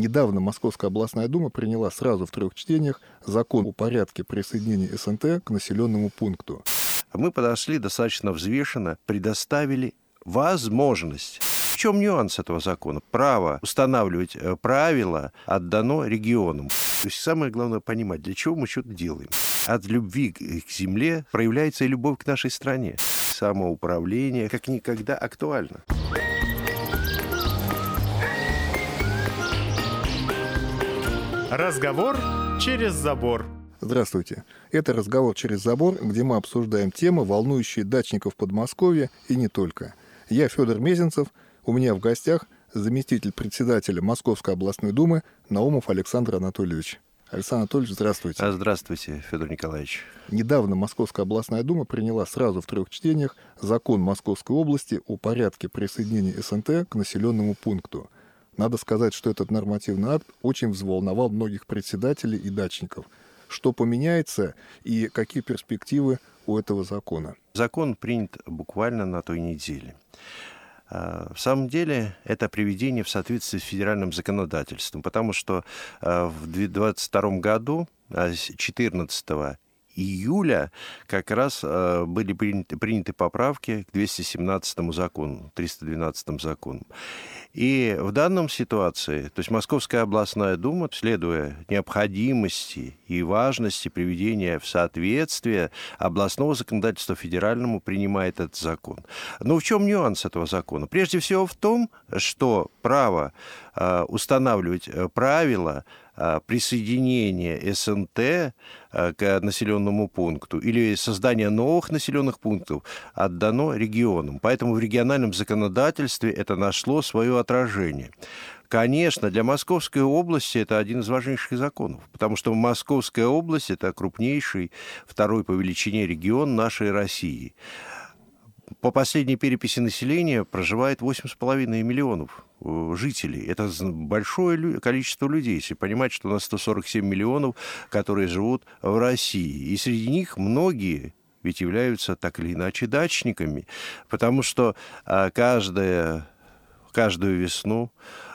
Недавно Московская областная дума приняла сразу в трех чтениях закон о порядке присоединения СНТ к населенному пункту. Мы подошли достаточно взвешенно, предоставили возможность. В чем нюанс этого закона? Право устанавливать э, правила отдано регионам. То есть самое главное понимать, для чего мы что-то делаем. От любви к земле проявляется и любовь к нашей стране. Самоуправление как никогда актуально. Разговор через забор. Здравствуйте. Это «Разговор через забор», где мы обсуждаем темы, волнующие дачников Подмосковья и не только. Я Федор Мезенцев, у меня в гостях заместитель председателя Московской областной думы Наумов Александр Анатольевич. Александр Анатольевич, здравствуйте. А здравствуйте, Федор Николаевич. Недавно Московская областная дума приняла сразу в трех чтениях закон Московской области о порядке присоединения СНТ к населенному пункту – надо сказать, что этот нормативный акт очень взволновал многих председателей и дачников. Что поменяется и какие перспективы у этого закона? Закон принят буквально на той неделе. А, в самом деле это приведение в соответствии с федеральным законодательством, потому что а, в 2022 году, 14 а, июля как раз э, были приняты, приняты поправки к 217 закону, 312 закону. И в данном ситуации, то есть Московская областная дума, следуя необходимости и важности приведения в соответствие областного законодательства федеральному, принимает этот закон. Но в чем нюанс этого закона? Прежде всего в том, что право э, устанавливать э, правила а, присоединение СНТ а, к населенному пункту или создание новых населенных пунктов отдано регионам. Поэтому в региональном законодательстве это нашло свое отражение. Конечно, для Московской области это один из важнейших законов, потому что Московская область – это крупнейший, второй по величине регион нашей России. По последней переписи населения проживает 8,5 миллионов Э, жителей. Это большое количество людей, если понимать, что у нас 147 миллионов, которые живут в России. И среди них многие ведь являются так или иначе дачниками, потому что а, каждая, каждую весну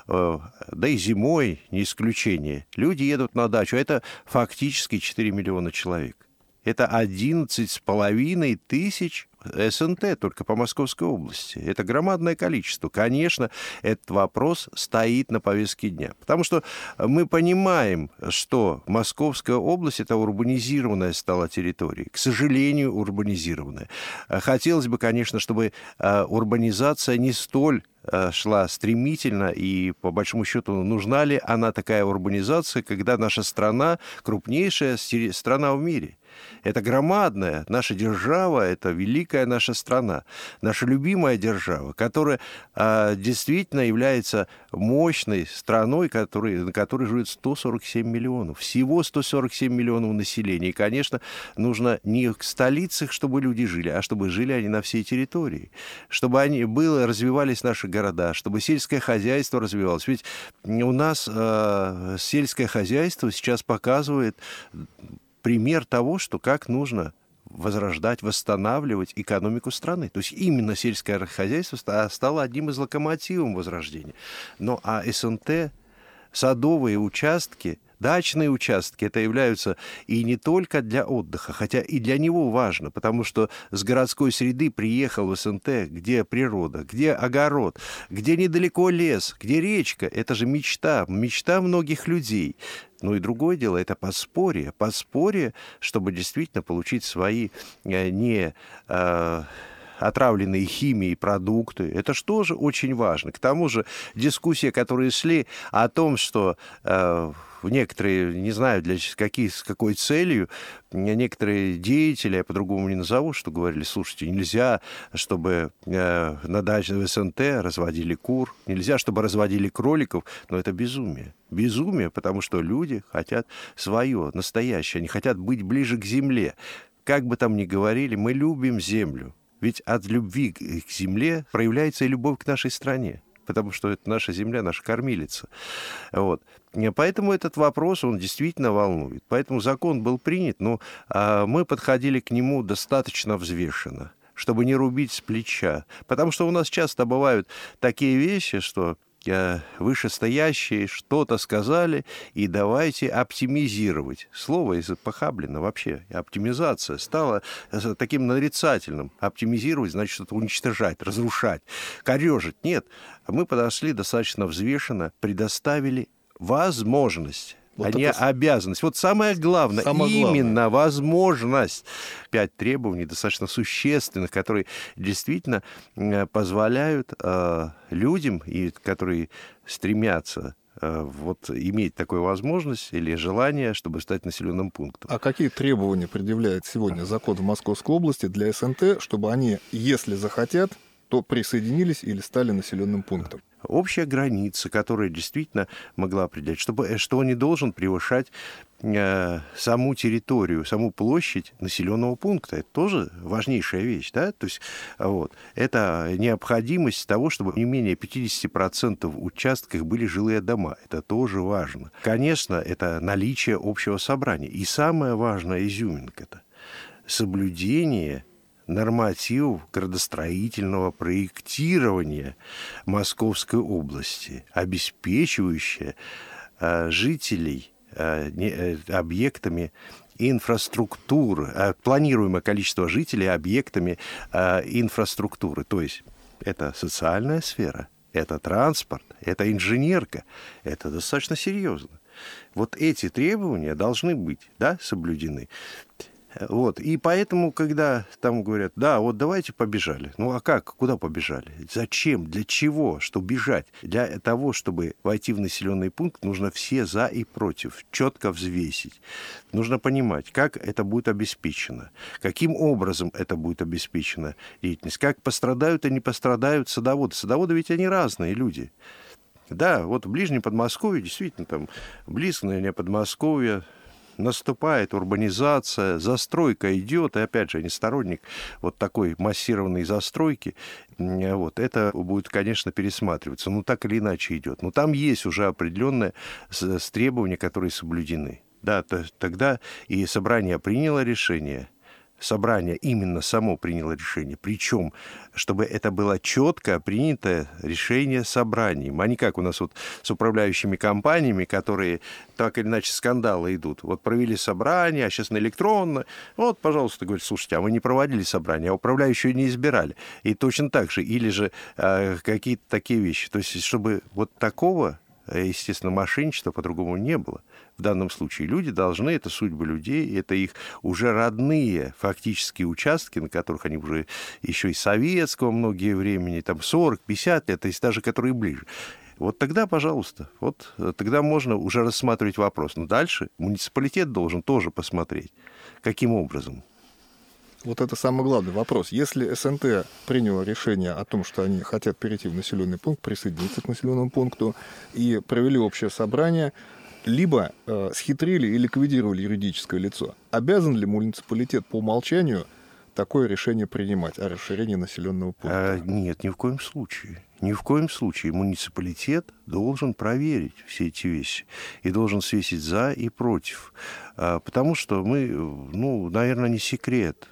э, да и зимой не исключение, люди едут на дачу. Это фактически 4 миллиона человек. Это 11,5 тысяч СНТ только по Московской области. Это громадное количество. Конечно, этот вопрос стоит на повестке дня. Потому что мы понимаем, что Московская область – это урбанизированная стала территория. К сожалению, урбанизированная. Хотелось бы, конечно, чтобы а, урбанизация не столь а, шла стремительно, и по большому счету нужна ли она такая урбанизация, когда наша страна крупнейшая страна в мире – это громадная наша держава, это великая наша страна, наша любимая держава, которая а, действительно является мощной страной, который, на которой живет 147 миллионов. Всего 147 миллионов населения. И, конечно, нужно не к столицах, чтобы люди жили, а чтобы жили они на всей территории. Чтобы они было, развивались наши города, чтобы сельское хозяйство развивалось. Ведь у нас э, сельское хозяйство сейчас показывает пример того, что как нужно возрождать, восстанавливать экономику страны. То есть именно сельское хозяйство стало одним из локомотивов возрождения. Но а СНТ, садовые участки, дачные участки, это являются и не только для отдыха, хотя и для него важно, потому что с городской среды приехал в СНТ, где природа, где огород, где недалеко лес, где речка. Это же мечта, мечта многих людей. Ну и другое дело, это подспорье. Подспорье, чтобы действительно получить свои э, не э, отравленные химией продукты. Это же очень важно. К тому же дискуссия, которые шли о том, что э, некоторые, не знаю, для каких, с какой целью, некоторые деятели, я по-другому не назову, что говорили, слушайте, нельзя, чтобы э, на даче в СНТ разводили кур, нельзя, чтобы разводили кроликов, но это безумие. Безумие, потому что люди хотят свое, настоящее, они хотят быть ближе к земле. Как бы там ни говорили, мы любим землю. Ведь от любви к земле проявляется и любовь к нашей стране потому что это наша земля, наша кормилица. Вот. Поэтому этот вопрос, он действительно волнует. Поэтому закон был принят, но а, мы подходили к нему достаточно взвешенно чтобы не рубить с плеча. Потому что у нас часто бывают такие вещи, что э, вышестоящие что-то сказали, и давайте оптимизировать. Слово из похаблено вообще. Оптимизация стала э, таким нарицательным. Оптимизировать значит что-то уничтожать, разрушать, корежить. Нет, мы подошли достаточно взвешенно, предоставили возможность вот не это... обязанность. Вот самое главное, самое именно главное. возможность. Пять требований достаточно существенных, которые действительно позволяют э, людям, и которые стремятся э, вот иметь такую возможность или желание, чтобы стать населенным пунктом. А какие требования предъявляет сегодня закон в Московской области для СНТ, чтобы они, если захотят, то присоединились или стали населенным пунктом? Общая граница, которая действительно могла определять, чтобы, э, что он не должен превышать э, саму территорию, саму площадь населенного пункта. Это тоже важнейшая вещь, да? То есть вот, это необходимость того, чтобы не менее 50% участках были жилые дома. Это тоже важно. Конечно, это наличие общего собрания. И самое важное изюминка это соблюдение нормативов градостроительного проектирования Московской области, обеспечивающая э, жителей э, э, объектами инфраструктуры, планируемое количество жителей объектами инфраструктуры. То есть это социальная сфера, это транспорт, это инженерка. Это достаточно серьезно. Вот эти требования должны быть да, соблюдены. Вот. И поэтому, когда там говорят, да, вот давайте побежали. Ну а как? Куда побежали? Зачем? Для чего? Что бежать? Для того, чтобы войти в населенный пункт, нужно все за и против четко взвесить. Нужно понимать, как это будет обеспечено, каким образом это будет обеспечено деятельность, как пострадают и не пострадают садоводы. Садоводы ведь они разные люди. Да, вот в ближнем Подмосковье, действительно, там близко, наверное, Подмосковье, наступает урбанизация, застройка идет, и опять же, я не сторонник вот такой массированной застройки, вот, это будет, конечно, пересматриваться, но так или иначе идет. Но там есть уже определенные требования, которые соблюдены. Да, то, тогда и собрание приняло решение – собрание именно само приняло решение. Причем, чтобы это было четко принятое решение собранием, а не как у нас вот с управляющими компаниями, которые так или иначе скандалы идут. Вот провели собрание, а сейчас на электронно. Вот, пожалуйста, говорит, слушайте, а мы не проводили собрание, а управляющие не избирали. И точно так же. Или же э, какие-то такие вещи. То есть, чтобы вот такого естественно, мошенничества по-другому не было. В данном случае люди должны, это судьбы людей, это их уже родные фактические участки, на которых они уже еще и советского многие времени, там 40-50 лет, то есть даже которые ближе. Вот тогда, пожалуйста, вот э, тогда можно уже рассматривать вопрос. Но дальше муниципалитет должен тоже посмотреть, каким образом. Вот это самый главный вопрос. Если СНТ приняло решение о том, что они хотят перейти в населенный пункт, присоединиться к населенному пункту и провели общее собрание, либо э, схитрили и ликвидировали юридическое лицо, обязан ли муниципалитет по умолчанию такое решение принимать о расширении населенного пункта? А, нет, ни в коем случае. Ни в коем случае муниципалитет должен проверить все эти вещи и должен свесить за и против. А, потому что мы, ну, наверное, не секрет,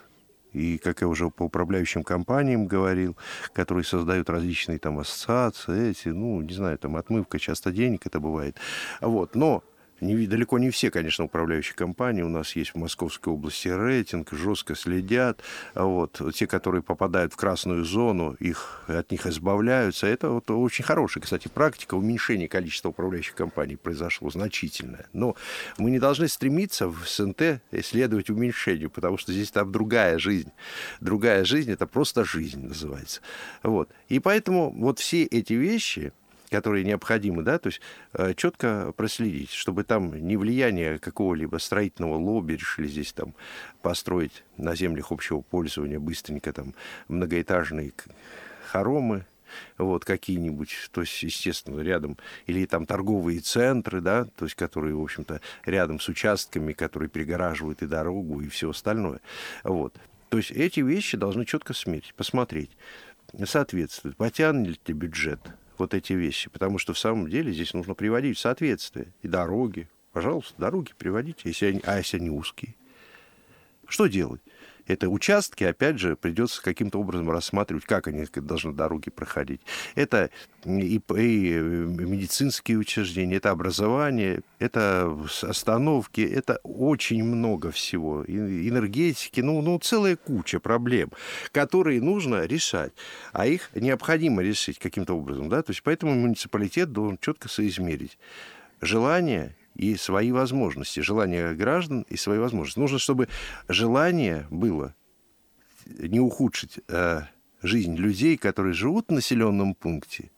и, как я уже по управляющим компаниям говорил, которые создают различные там ассоциации, эти, ну, не знаю, там отмывка часто денег это бывает. Вот, но не, далеко не все, конечно, управляющие компании. У нас есть в Московской области рейтинг, жестко следят. Вот. Те, которые попадают в красную зону, их, от них избавляются. Это вот очень хорошая, кстати, практика. Уменьшение количества управляющих компаний произошло значительное. Но мы не должны стремиться в СНТ исследовать уменьшению, потому что здесь там другая жизнь. Другая жизнь — это просто жизнь называется. Вот. И поэтому вот все эти вещи, которые необходимы, да, то есть э, четко проследить, чтобы там не влияние какого-либо строительного лобби решили здесь там построить на землях общего пользования быстренько там многоэтажные хоромы, вот, какие-нибудь, то есть, естественно, рядом, или там торговые центры, да, то есть, которые, в общем-то, рядом с участками, которые перегораживают и дорогу, и все остальное, вот. То есть, эти вещи должны четко смерить, посмотреть, соответствует, потянет ли бюджет вот эти вещи, потому что в самом деле здесь нужно приводить в соответствие. И дороги, пожалуйста, дороги приводите, если они, а если они узкие. Что делать? Это участки, опять же, придется каким-то образом рассматривать, как они должны дороги проходить. Это и, и медицинские учреждения, это образование, это остановки, это очень много всего. Энергетики, ну, ну, целая куча проблем, которые нужно решать. А их необходимо решить каким-то образом. Да? То есть поэтому муниципалитет должен четко соизмерить желание и свои возможности, желание граждан и свои возможности. Нужно, чтобы желание было не ухудшить э, жизнь людей, которые живут в населенном пункте,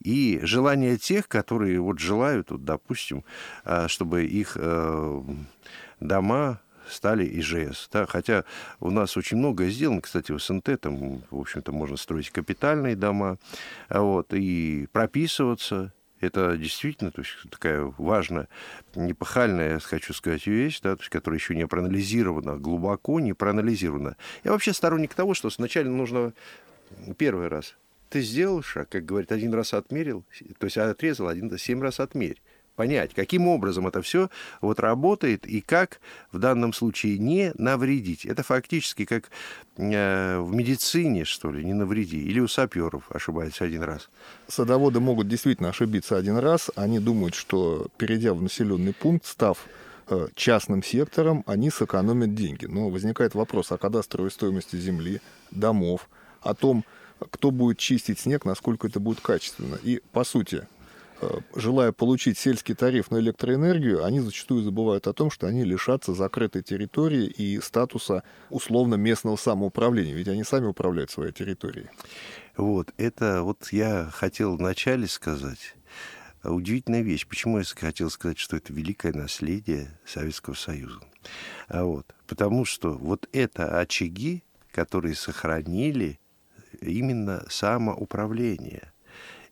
и желание тех, которые вот желают, вот, допустим, э, чтобы их э, дома стали ИЖС. Да? Хотя у нас очень многое сделано, кстати, в СНТ, там, в общем-то, можно строить капитальные дома, вот, и прописываться, это действительно то есть, такая важная, непахальная, я хочу сказать, вещь, да, то есть, которая еще не проанализирована, глубоко не проанализирована. Я вообще сторонник того, что сначала нужно первый раз ты сделал шаг, как говорит, один раз отмерил, то есть отрезал, один семь раз отмерь понять, каким образом это все вот работает и как в данном случае не навредить. Это фактически как э, в медицине, что ли, не навреди. Или у саперов ошибается один раз. Садоводы могут действительно ошибиться один раз. Они думают, что перейдя в населенный пункт, став э, частным сектором, они сэкономят деньги. Но возникает вопрос о кадастровой стоимости земли, домов, о том, кто будет чистить снег, насколько это будет качественно. И, по сути, желая получить сельский тариф на электроэнергию, они зачастую забывают о том, что они лишатся закрытой территории и статуса условно местного самоуправления, ведь они сами управляют своей территорией. Вот, это вот я хотел вначале сказать. Удивительная вещь. Почему я хотел сказать, что это великое наследие Советского Союза? А вот, потому что вот это очаги, которые сохранили именно самоуправление –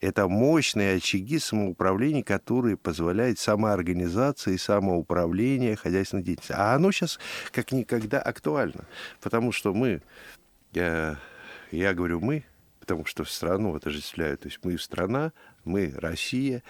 это мощные очаги самоуправления, которые позволяют самоорганизации, самоуправление хозяйственной деятельности. А оно сейчас как никогда актуально, потому что мы, я, я говорю мы, потому что страну отождествляют, то есть мы страна, мы Россия,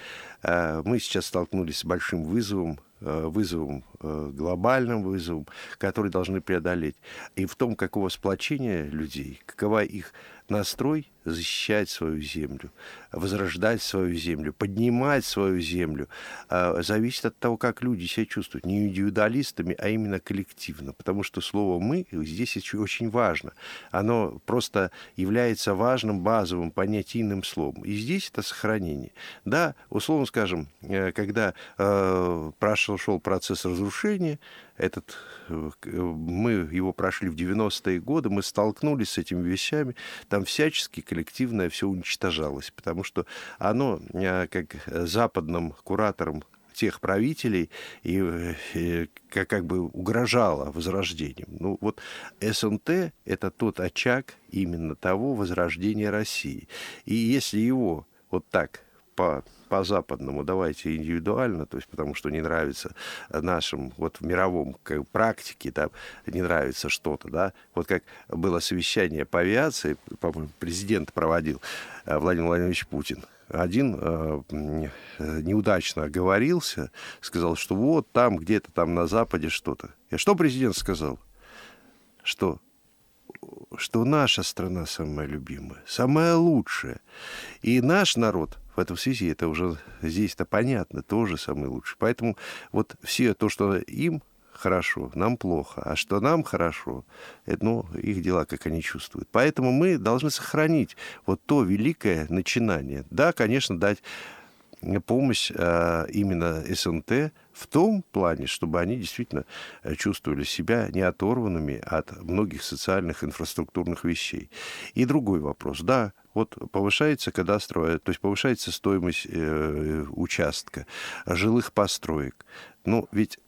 а мы сейчас столкнулись с большим вызовом, э, вызовом, э, глобальным вызовом, который должны преодолеть. И в том, какого сплочения людей, какова их настрой защищать свою землю, возрождать свою землю, поднимать свою землю, а, зависит от того, как люди себя чувствуют. Не индивидуалистами, а именно коллективно. Потому что слово «мы» здесь очень важно. Оно просто является важным базовым понятийным словом. И здесь это сохранение. Да, условно скажем, э, когда э, прошел шел процесс разрушения, этот, э, мы его прошли в 90-е годы, мы столкнулись с этими вещами, там всячески коллективное все уничтожалось, потому что оно, э, как западным куратором тех правителей и, и э, как, как бы угрожало возрождением. Ну вот СНТ — это тот очаг именно того возрождения России. И если его вот так по по-западному, давайте индивидуально, то есть потому что не нравится нашим, вот в мировом как, практике, да, не нравится что-то, да, вот как было совещание по авиации, по-моему, президент проводил э, Владимир Владимирович Путин, один э, неудачно оговорился, сказал, что вот там где-то там на Западе что-то. И что президент сказал? Что что наша страна самая любимая, самая лучшая. И наш народ в этом связи, это уже здесь-то понятно, тоже самый лучший. Поэтому вот все то, что им хорошо, нам плохо, а что нам хорошо, это, ну, их дела, как они чувствуют. Поэтому мы должны сохранить вот то великое начинание. Да, конечно, дать помощь а, именно СНТ в том плане, чтобы они действительно э, чувствовали себя не оторванными от многих социальных инфраструктурных вещей. И другой вопрос. Да, вот повышается кадастровая, то есть повышается стоимость э, участка, жилых построек. Ну, ведь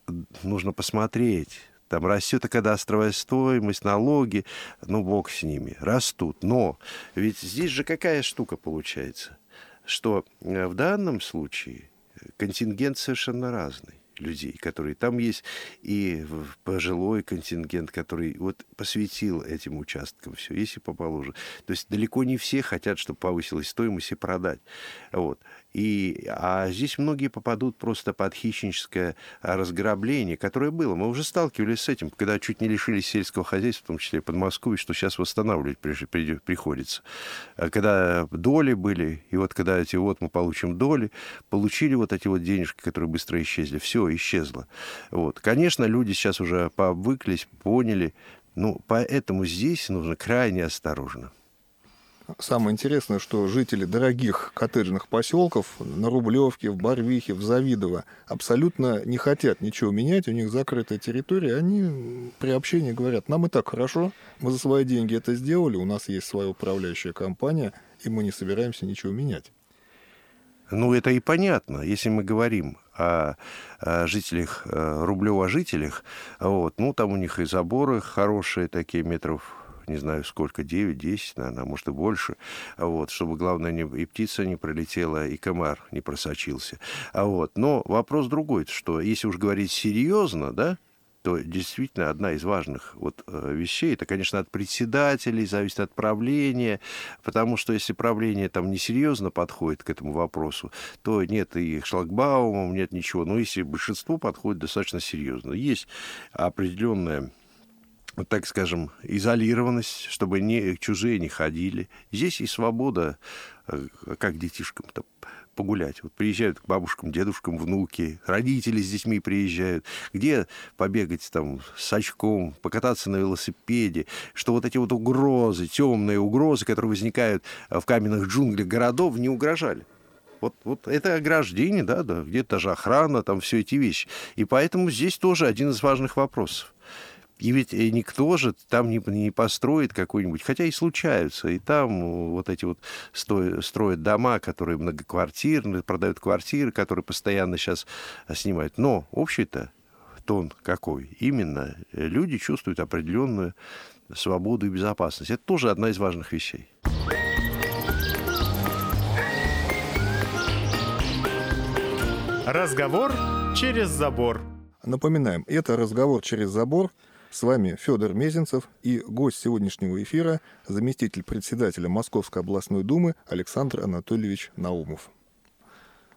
нужно посмотреть, там растет кадастровая стоимость, налоги, ну, бог с ними, растут. Но ведь здесь же какая штука получается, что э, в данном случае контингент совершенно разный людей, которые там есть, и пожилой контингент, который вот посвятил этим участкам все, если по положению. То есть далеко не все хотят, чтобы повысилась стоимость и продать. Вот. И, а здесь многие попадут просто под хищническое разграбление, которое было. Мы уже сталкивались с этим, когда чуть не лишились сельского хозяйства, в том числе и Подмосковье, что сейчас восстанавливать приходится. А когда доли были, и вот когда эти вот мы получим доли, получили вот эти вот денежки, которые быстро исчезли, все исчезло. Вот. Конечно, люди сейчас уже повыклись, поняли, ну, поэтому здесь нужно крайне осторожно. Самое интересное, что жители дорогих коттеджных поселков на Рублевке, в Барвихе, в Завидово абсолютно не хотят ничего менять, у них закрытая территория, они при общении говорят, нам и так хорошо, мы за свои деньги это сделали, у нас есть своя управляющая компания, и мы не собираемся ничего менять. Ну, это и понятно. Если мы говорим о, о жителях, э, Рублева жителях, вот, ну, там у них и заборы хорошие, такие метров не знаю сколько, 9-10, наверное, а может и больше, вот, чтобы, главное, не, и птица не пролетела, и комар не просочился. А вот, но вопрос другой, что если уж говорить серьезно, да, то действительно одна из важных вот э, вещей, это, конечно, от председателей, зависит от правления, потому что если правление там несерьезно подходит к этому вопросу, то нет и шлагбаумов, нет ничего. Но если большинство подходит достаточно серьезно. Есть определенная так скажем, изолированность, чтобы не, чужие не ходили. Здесь и свобода, э, как детишкам-то погулять. Вот приезжают к бабушкам, дедушкам, внуки, родители с детьми приезжают. Где побегать там с очком, покататься на велосипеде, что вот эти вот угрозы, темные угрозы, которые возникают в каменных джунглях городов, не угрожали. Вот, вот это ограждение, да, да где-то даже охрана, там все эти вещи. И поэтому здесь тоже один из важных вопросов. И ведь э, никто же там не, не построит какой-нибудь, хотя и случаются, и там э, вот эти вот строят, строят дома, которые многоквартирные, продают квартиры, которые постоянно сейчас э, снимают. Но общий-то тон какой? Именно люди чувствуют определенную свободу и безопасность. Это тоже одна из важных вещей. Разговор через забор. Напоминаем, это разговор через забор – с вами Федор Мезенцев и гость сегодняшнего эфира, заместитель председателя Московской областной думы Александр Анатольевич Наумов.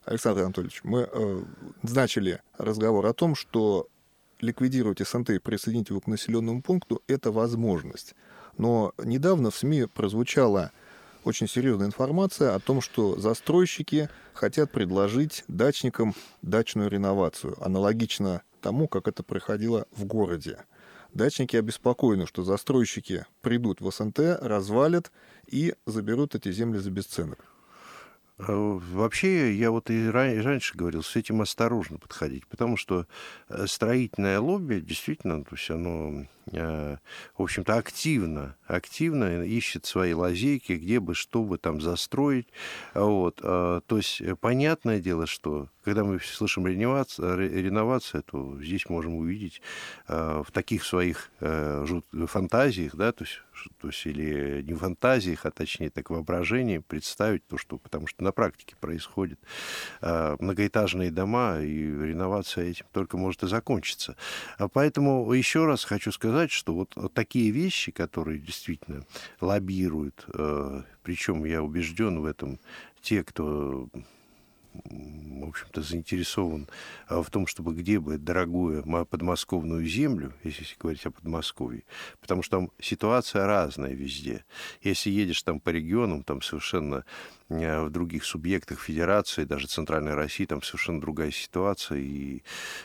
Александр Анатольевич, мы э, начали разговор о том, что ликвидировать СНТ и присоединить его к населенному пункту – это возможность. Но недавно в СМИ прозвучала очень серьезная информация о том, что застройщики хотят предложить дачникам дачную реновацию, аналогично тому, как это происходило в городе. Дачники обеспокоены, что застройщики придут в СНТ, развалят и заберут эти земли за бесценок. А, вообще, я вот и раньше говорил, с этим осторожно подходить, потому что э, строительное лобби действительно, то есть оно, в общем-то, активно, активно ищет свои лазейки, где бы, что бы там застроить. Вот. А, то есть, э, понятное дело, что когда мы слышим реновация, реновация то здесь можем увидеть в таких своих фантазиях, да, то есть то есть или не фантазиях, а точнее так воображении представить то, что, потому что на практике происходит. Многоэтажные дома и реновация этим только может и закончиться. А поэтому еще раз хочу сказать, что вот, вот такие вещи, которые действительно лоббируют, э, причем я убежден в этом, те, кто в общем-то, заинтересован а, в том, чтобы где бы дорогую подмосковную землю, если говорить о Подмосковье, потому что там ситуация разная везде. Если едешь там по регионам, там совершенно а, в других субъектах федерации, даже Центральной России, там совершенно другая ситуация и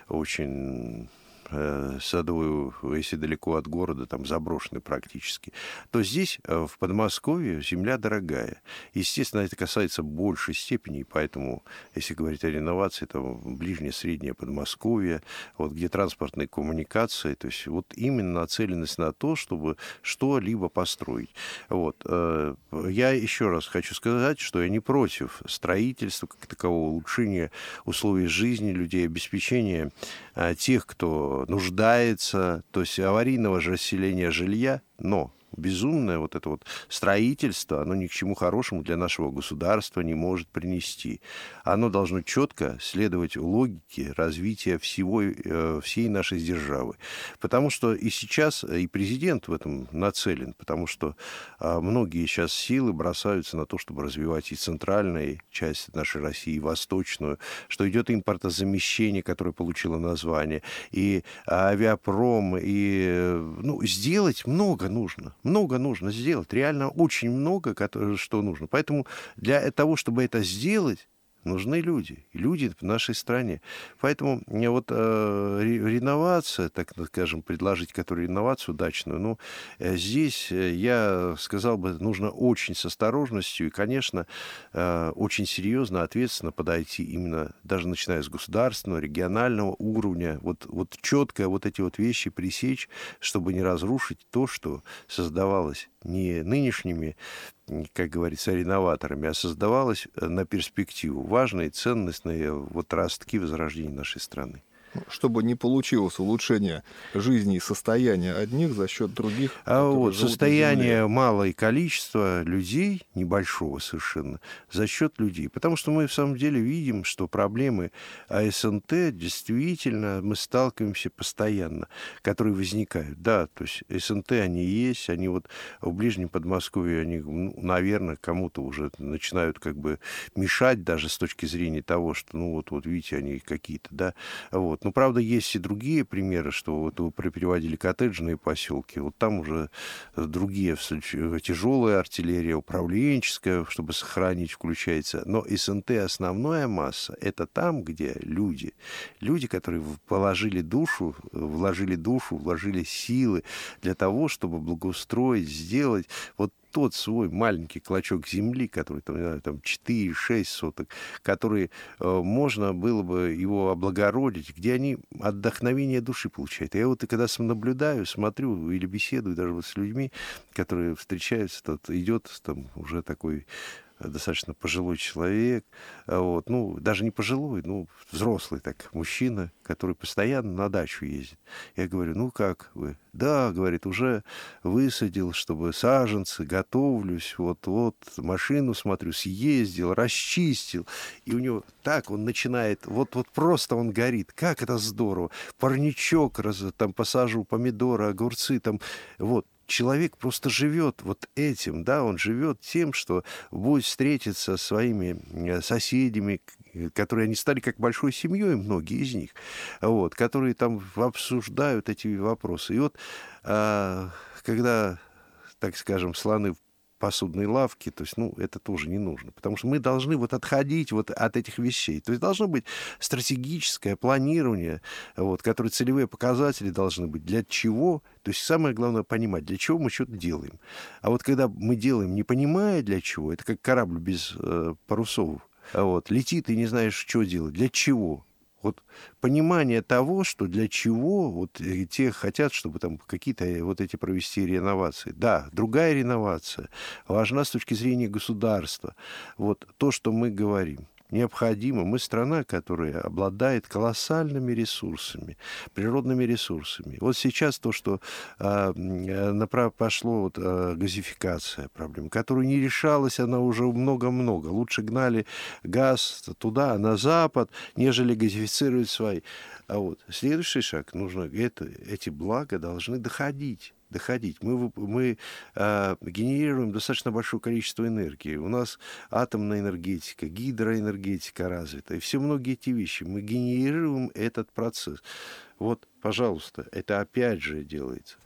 очень Э, садовую, если далеко от города, там заброшенный практически, то здесь, э, в Подмосковье, земля дорогая. Естественно, это касается большей степени, поэтому, если говорить о реновации, то ближнее, среднее Подмосковье, вот где транспортные коммуникации, то есть вот именно нацеленность на то, чтобы что-либо построить. Вот. Э, я еще раз хочу сказать, что я не против строительства как такового, улучшения условий жизни людей, обеспечения тех, кто нуждается, то есть аварийного расселения жилья, но безумное вот это вот строительство, оно ни к чему хорошему для нашего государства не может принести. Оно должно четко следовать логике развития всего, э, всей нашей державы. Потому что и сейчас и президент в этом нацелен, потому что а, многие сейчас силы бросаются на то, чтобы развивать и центральную часть нашей России, и восточную, что идет импортозамещение, которое получило название, и авиапром, и э, ну, сделать много нужно много нужно сделать, реально очень много, что нужно. Поэтому для того, чтобы это сделать, нужны люди, люди в нашей стране. Поэтому вот э, реновация, так скажем, предложить которую реновацию удачную, ну, э, здесь э, я сказал бы, нужно очень с осторожностью и, конечно, э, очень серьезно, ответственно подойти именно, даже начиная с государственного, регионального уровня, вот, вот четко вот эти вот вещи пресечь, чтобы не разрушить то, что создавалось не нынешними как говорится, реноваторами, а создавалась э, на перспективу важные ценностные вот ростки возрождения нашей страны чтобы не получилось улучшение жизни и состояния одних за счет других. А вот состояние малое количество людей, небольшого совершенно, за счет людей. Потому что мы в самом деле видим, что проблемы АСНТ действительно мы сталкиваемся постоянно, которые возникают. Да, то есть СНТ они есть, они вот в ближнем Подмосковье, они, ну, наверное, кому-то уже начинают как бы мешать даже с точки зрения того, что, ну вот, вот видите, они какие-то, да, вот. Вот. Но, правда, есть и другие примеры, что вот вы переводили коттеджные поселки. Вот там уже другие тяжелая артиллерия, управленческая, чтобы сохранить, включается. Но СНТ основная масса — это там, где люди, люди, которые положили душу, вложили душу, вложили силы для того, чтобы благоустроить, сделать вот тот свой маленький клочок земли, который там, знаю, там 4-6 соток, который э, можно было бы его облагородить, где они отдохновение души получают. Я вот и когда наблюдаю, смотрю или беседую даже вот с людьми, которые встречаются, тот идет там уже такой достаточно пожилой человек, а вот, ну, даже не пожилой, ну, взрослый так, мужчина, который постоянно на дачу ездит. Я говорю, ну, как вы? Да, говорит, уже высадил, чтобы саженцы, готовлюсь, вот-вот, машину смотрю, съездил, расчистил. И у него так он начинает, вот-вот просто он горит. Как это здорово. Парничок, раз, там посажу помидоры, огурцы, там, вот человек просто живет вот этим, да, он живет тем, что будет встретиться со своими э, соседями, которые они стали как большой семьей, многие из них, вот, которые там обсуждают эти вопросы. И вот а, когда, так скажем, слоны посудной лавки, то есть, ну, это тоже не нужно, потому что мы должны вот отходить вот от этих вещей. То есть должно быть стратегическое планирование, вот, которое целевые показатели должны быть. Для чего? То есть самое главное понимать, для чего мы что-то делаем. А вот когда мы делаем, не понимая для чего, это как корабль без э, парусов, вот, летит и не знаешь, что делать, для чего. Вот понимание того, что для чего вот э, те хотят, чтобы там какие-то э, вот эти провести реновации. Да, другая реновация важна с точки зрения государства. Вот то, что мы говорим необходимо. Мы страна, которая обладает колоссальными ресурсами, природными ресурсами. Вот сейчас то, что а, э, направ, пошло вот, а, газификация проблем, которую не решалась она уже много-много. Лучше гнали газ туда, на запад, нежели газифицировать свои. А вот следующий шаг, нужно это, эти блага должны доходить доходить. Мы, мы э, генерируем достаточно большое количество энергии. У нас атомная энергетика, гидроэнергетика развита. И все многие эти вещи. Мы генерируем этот процесс. Вот, пожалуйста, это опять же делается.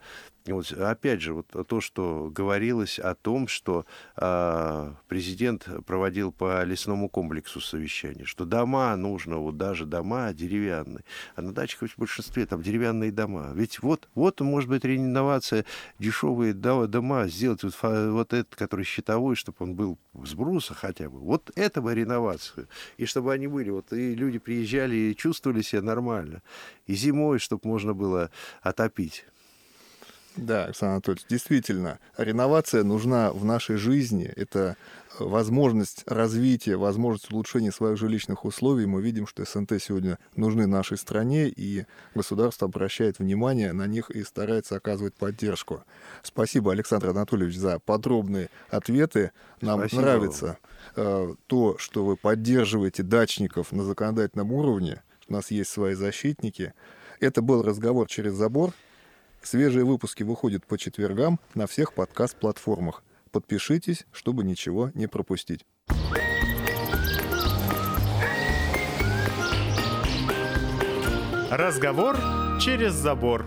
Вот, опять же, вот то, что говорилось о том, что э, президент проводил по лесному комплексу совещание, что дома нужно, вот даже дома деревянные, а на дачах в большинстве там деревянные дома. Ведь вот, вот может быть реновация дешевые дома, сделать вот, вот этот, который щитовой, чтобы он был с бруса хотя бы. Вот этого реновацию. И чтобы они были, вот и люди приезжали и чувствовали себя нормально. И зимой, чтобы можно было отопить. Да, Александр Анатольевич, действительно, реновация нужна в нашей жизни. Это э, возможность развития, возможность улучшения своих жилищных условий. Мы видим, что СНТ сегодня нужны нашей стране, и государство обращает внимание на них и старается оказывать поддержку. Спасибо, Александр Анатольевич, за подробные ответы. Нам Спасибо нравится э, то, что вы поддерживаете дачников на законодательном уровне. У нас есть свои защитники. Это был разговор через забор. Свежие выпуски выходят по четвергам на всех подкаст-платформах. Подпишитесь, чтобы ничего не пропустить. Разговор через забор.